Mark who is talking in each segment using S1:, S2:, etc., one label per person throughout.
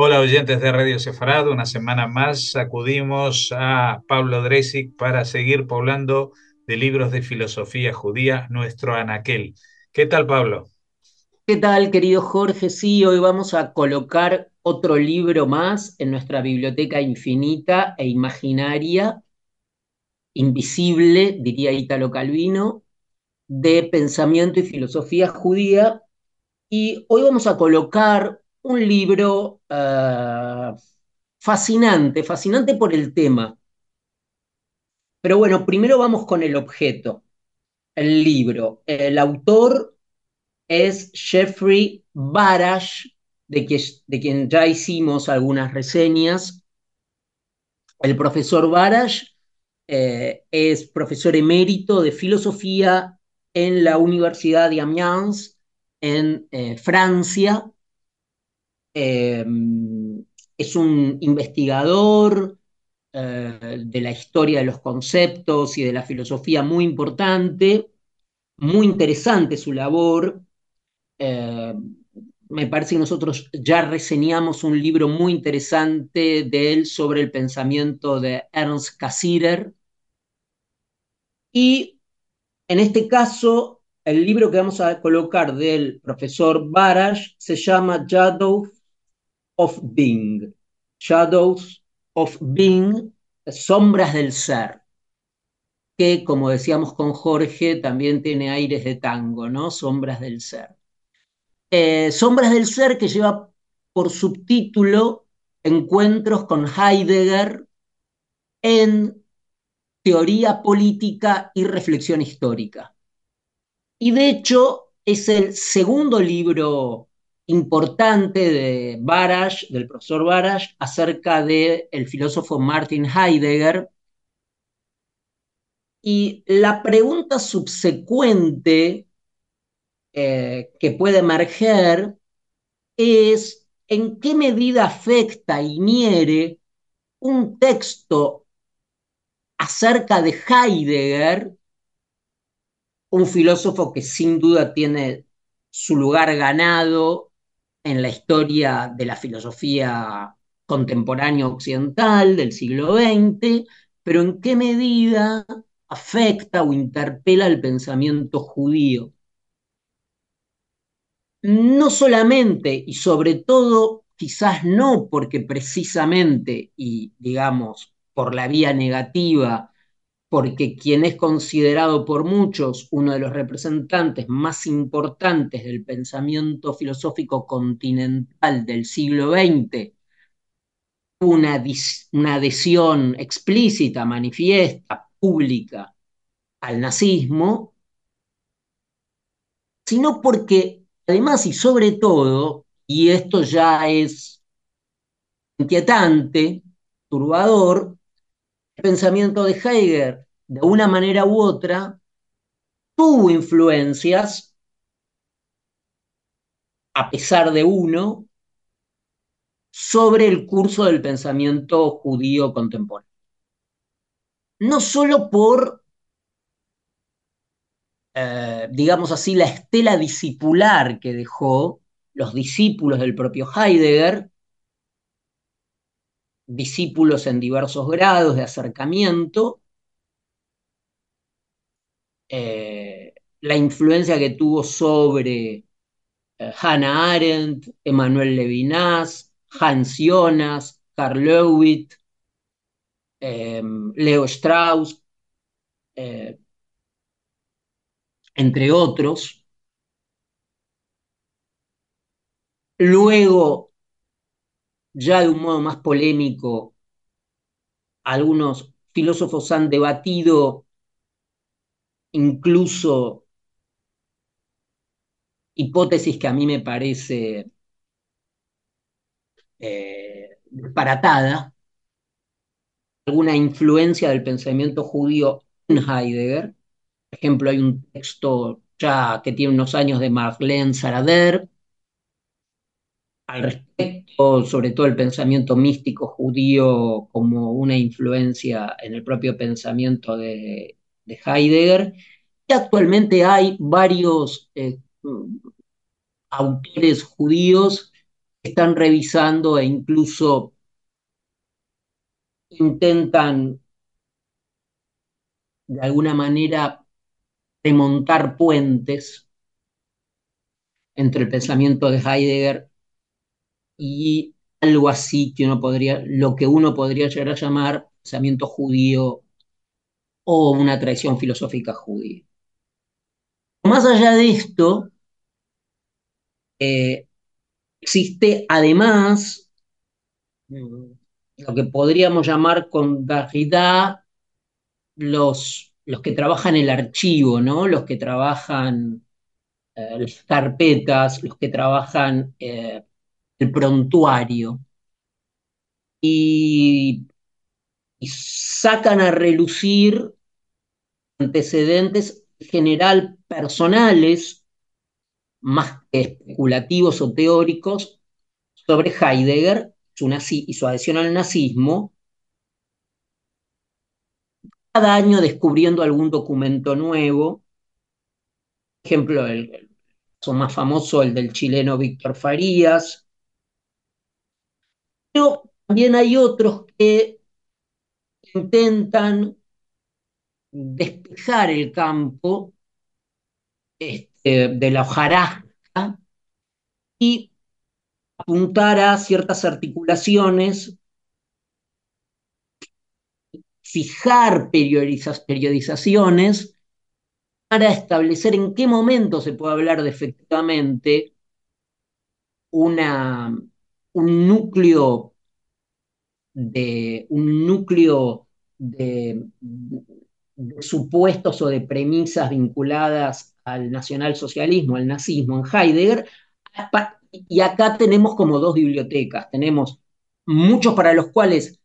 S1: Hola oyentes de Radio Sefarado, una semana más acudimos a Pablo Dresik para seguir poblando de libros de filosofía judía nuestro anaquel. ¿Qué tal Pablo?
S2: ¿Qué tal querido Jorge? Sí, hoy vamos a colocar otro libro más en nuestra biblioteca infinita e imaginaria, invisible, diría Italo Calvino, de pensamiento y filosofía judía. Y hoy vamos a colocar un libro uh, fascinante, fascinante por el tema. Pero bueno, primero vamos con el objeto, el libro. El autor es Jeffrey Barash, de quien ya hicimos algunas reseñas. El profesor Barash eh, es profesor emérito de filosofía en la Universidad de Amiens, en eh, Francia, Em, es un investigador eh, de la historia de los conceptos y de la filosofía muy importante, muy interesante su labor. Em, me parece que nosotros ya reseñamos un libro muy interesante de él sobre el pensamiento de Ernst Cassirer. Y en este caso, el libro que vamos a colocar del profesor Barash se llama Jadov of Being, Shadows of Being, Sombras del Ser, que como decíamos con Jorge, también tiene aires de tango, ¿no? Sombras del Ser. Eh, Sombras del Ser que lleva por subtítulo Encuentros con Heidegger en teoría política y reflexión histórica. Y de hecho es el segundo libro importante de Barash, del profesor Barash, acerca del el filósofo Martin Heidegger. Y la pregunta subsecuente eh, que puede emerger es en qué medida afecta y niere un texto acerca de Heidegger, un filósofo que sin duda tiene su lugar ganado en la historia de la filosofía contemporánea occidental del siglo XX, pero en qué medida afecta o interpela el pensamiento judío. No solamente y sobre todo, quizás no porque precisamente y digamos por la vía negativa porque quien es considerado por muchos uno de los representantes más importantes del pensamiento filosófico continental del siglo XX, una, una adhesión explícita, manifiesta, pública al nazismo, sino porque además y sobre todo, y esto ya es inquietante, turbador, pensamiento de Heidegger, de una manera u otra, tuvo influencias, a pesar de uno, sobre el curso del pensamiento judío contemporáneo. No solo por, eh, digamos así, la estela discipular que dejó los discípulos del propio Heidegger, discípulos en diversos grados de acercamiento, eh, la influencia que tuvo sobre eh, Hannah Arendt, Emmanuel Levinas, Hans Jonas, Karl Lewitt, em, Leo Strauss, eh, entre otros. Luego ya de un modo más polémico, algunos filósofos han debatido incluso hipótesis que a mí me parece eh, alguna influencia del pensamiento judío en Heidegger. Por ejemplo, hay un texto ya que tiene unos años de Marlene Sarader, al respecto, sobre todo el pensamiento místico judío como una influencia en el propio pensamiento de, Heidegger. Y actualmente hay varios eh, autores judíos que están revisando e incluso intentan de alguna manera remontar puentes entre el pensamiento de Heidegger y algo así que uno podría, lo que uno podría llegar a llamar pensamiento judío o una tradición filosófica judía. Más allá de esto, eh, existe además lo que podríamos llamar con Derrida los, los que trabajan el archivo, ¿no? los que trabajan eh, las carpetas, los que trabajan eh, el prontuario. Y, sacan a relucir antecedentes en general personales, más que especulativos o teóricos, sobre Heidegger su y su adhesión al nazismo, cada año descubriendo algún documento nuevo. Por ejemplo, el, caso más famoso, el del chileno Víctor Farías. Pero también hay otros que intentan despejar el campo este, de la hojarasca y apuntar a ciertas articulaciones, fijar periodizaciones para establecer en qué momento se puede hablar de efectivamente una, un núcleo de un núcleo de, supuestos o de premisas vinculadas al nacionalsocialismo, al nazismo en Heidegger, y acá tenemos como dos bibliotecas. Tenemos muchos para los cuales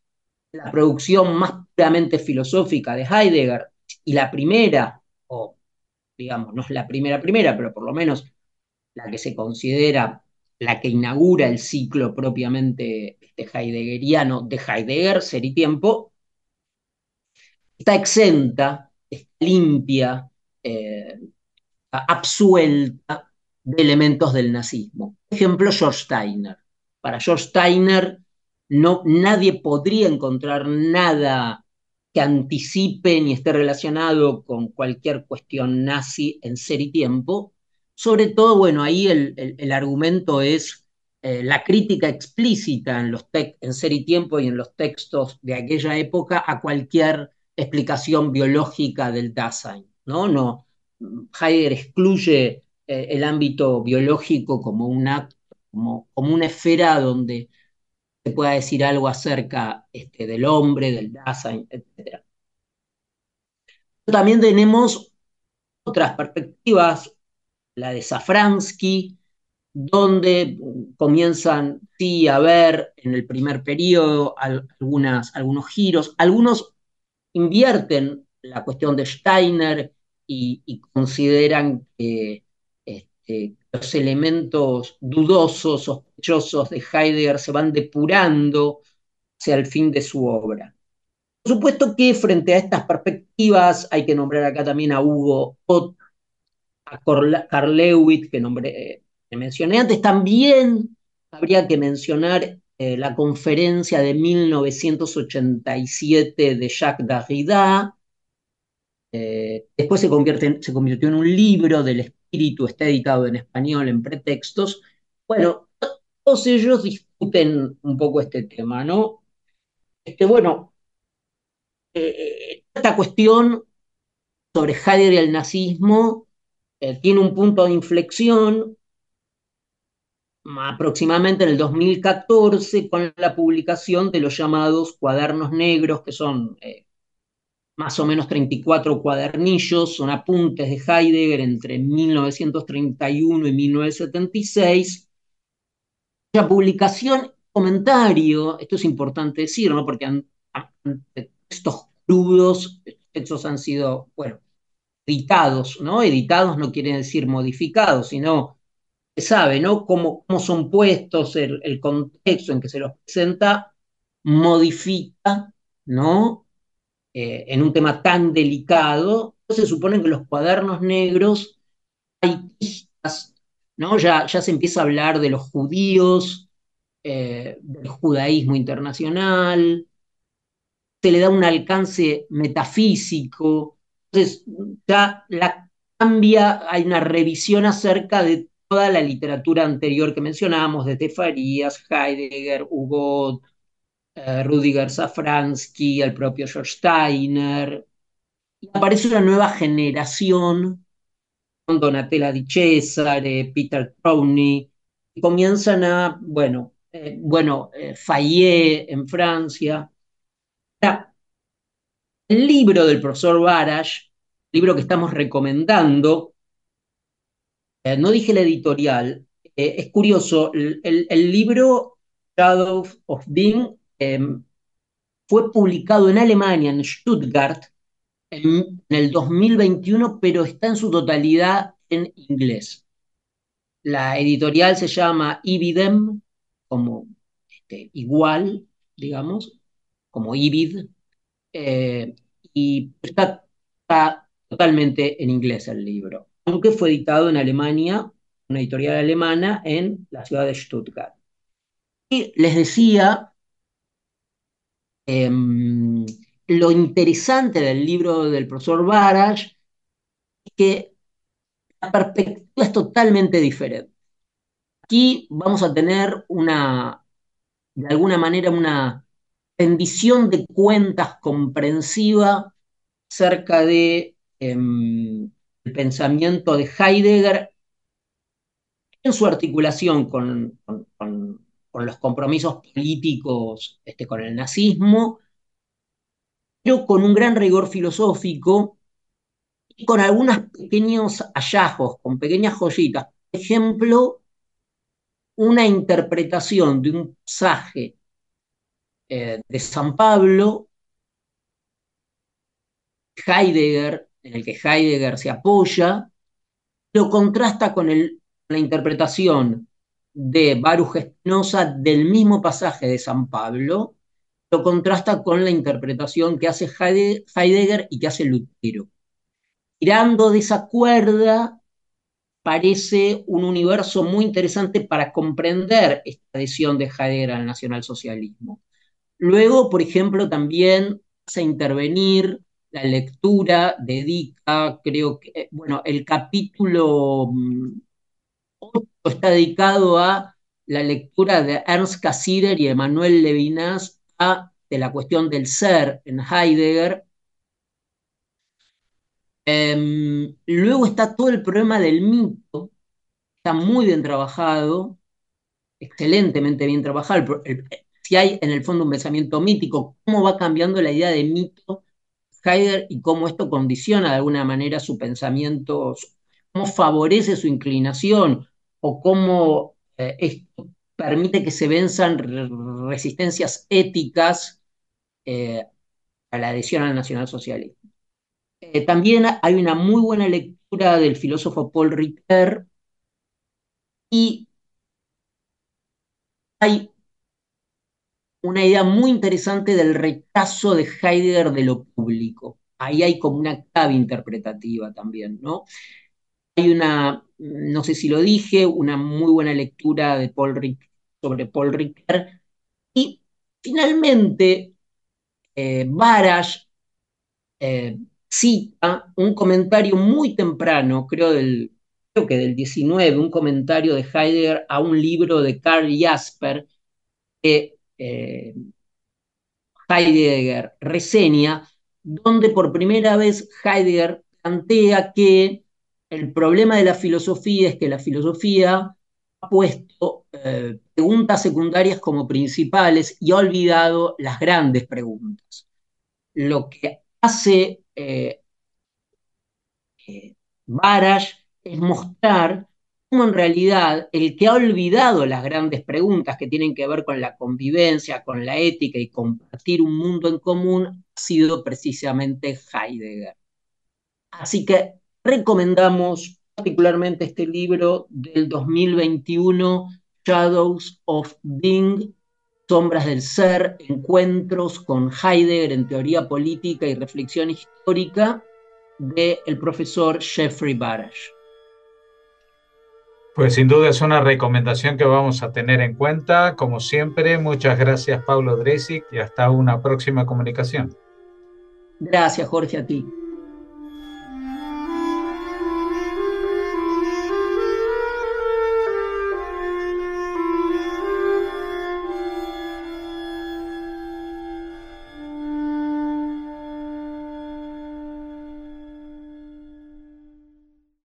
S2: la producción más puramente filosófica de Heidegger y la primera, o digamos, no es la primera primera, pero por lo menos la que se considera la que inaugura el ciclo propiamente este heideggeriano de Heidegger, Ser y Tiempo, está exenta, está limpia, eh, absuelta de elementos del nazismo. Por ejemplo, George Steiner. Para George Steiner, no, nadie podría encontrar nada que anticipe ni esté relacionado con cualquier cuestión nazi en ser y tiempo. Sobre todo, bueno, ahí el, argumento es eh, la crítica explícita en, los en ser y tiempo y en los textos de aquella época a cualquier explicación biológica del Dasein. ¿no? No, Heidegger excluye eh, el ámbito biológico como una, como, como, una esfera donde se pueda decir algo acerca este, del hombre, del Dasein, etc. También tenemos otras perspectivas, la de Safransky, donde comienzan sí a ver en el primer periodo algunas, algunos giros, algunos invierten la cuestión de Steiner y consideran que eh, los elementos dudosos, sospechosos de Heidegger se van depurando hacia el fin de su obra. Por supuesto que frente a estas perspectivas hay que nombrar acá también a Hugo Ott, a Karl Lewit, que, mencioné antes. También habría que mencionar eh, la conferencia de 1987 de Jacques Derrida. Eh, después se, convirtió en un libro del espíritu está editado en español en pretextos. Bueno, todos ellos discuten un poco este tema, ¿no? Este, bueno, eh, esta cuestión sobre Heidegger y el nazismo eh, tiene un punto de inflexión aproximadamente en el 2014 con la publicación de los llamados cuadernos negros, que son eh, más o menos 34 cuadernillos, son apuntes de Heidegger entre 1931 y 1976. La publicación, comentario, esto es importante decir, ¿no? porque estos crudos, estos textos han sido, bueno, editados, ¿no? Editados no quiere decir modificados, sino se sabe, ¿no? Cómo, cómo son puestos, el, contexto en que se los presenta, modifica, ¿no? Eh, en un tema tan delicado, se supone que los cuadernos negros hay pistas, ¿no? Ya, ya se empieza a hablar de los judíos eh, del judaísmo internacional, se le da un alcance metafísico, entonces ya la cambia, hay una revisión acerca de toda la literatura anterior que mencionábamos, desde Farías, Heidegger, Hugo, eh, Rudiger Safransky, el propio George Steiner, y aparece una nueva generación con Donatella Di Cesare, Peter Crowley, y comienzan a, bueno, eh, bueno, eh, Fayet en Francia. El libro del profesor Barash, libro que estamos recomendando, eh, no dije la editorial, es curioso, el, libro Shadows of Being em, fue publicado en Alemania, en Stuttgart, en, el 2021, pero está en su totalidad en inglés. La editorial se llama Ibidem, como este, igual, digamos, como Ibid, eh, y está, totalmente en inglés el libro, aunque fue editado en Alemania, una editorial alemana en la ciudad de Stuttgart. Y les decía, em, lo interesante del libro del profesor Barash que la perspectiva es totalmente diferente. Aquí vamos a tener una, de alguna manera, una rendición de cuentas comprensiva acerca de em, el pensamiento de Heidegger en su articulación con, los compromisos políticos este, con el nazismo pero con un gran rigor filosófico y con algunos pequeños hallazgos, con pequeñas joyitas. Por ejemplo, una interpretación de un pasaje eh, de San Pablo, Heidegger, en el que Heidegger se apoya, lo contrasta con la interpretación de Baruch Spinoza del mismo pasaje de San Pablo, lo contrasta con la interpretación que hace Heidegger y que hace Lutero. Tirando de esa cuerda, parece un universo muy interesante para comprender esta adhesión de Heidegger al nacionalsocialismo. Luego, por ejemplo, también hace intervenir la lectura, dedica, creo que, eh, bueno, el capítulo 8 mm, está dedicado a la lectura de Ernst Cassirer y Emmanuel Levinas de la cuestión del ser en Heidegger. Em, luego está todo el problema del mito, está muy bien trabajado, excelentemente bien trabajado. Si hay en el fondo un pensamiento mítico, cómo va cambiando la idea de mito Heidegger y cómo esto condiciona de alguna manera su pensamiento, cómo favorece su inclinación o cómo eh, esto permite que se venzan resistencias éticas eh, a la adhesión al nacionalsocialismo. Eh, también hay una muy buena lectura del filósofo Paul Ritter y hay una idea muy interesante del rechazo de Heidegger de lo público. Ahí hay como una clave interpretativa también, ¿no? Hay una, no sé si lo dije, una muy buena lectura de Paul sobre Paul Ricoeur. Y finalmente, eh, Barash eh, cita un comentario muy temprano, creo, del, creo que del 19, un comentario de Heidegger a un libro de Karl Jasper que eh, Heidegger reseña, donde por primera vez Heidegger plantea que el problema de la filosofía es que la filosofía ha puesto eh, preguntas secundarias como principales y ha olvidado las grandes preguntas. Lo que hace eh, eh, Barash es mostrar en realidad el que ha olvidado las grandes preguntas que tienen que ver con la convivencia, con la ética y compartir un mundo en común ha sido precisamente Heidegger. Así que recomendamos particularmente este libro del 2021, Shadows of Being, Sombras del Ser, Encuentros con Heidegger en Teoría Política y Reflexión Histórica, del profesor Jeffrey Barash.
S1: Pues sin duda es una recomendación que vamos a tener en cuenta. Como siempre, muchas gracias Pablo Dresic y hasta una próxima comunicación.
S2: Gracias Jorge a ti.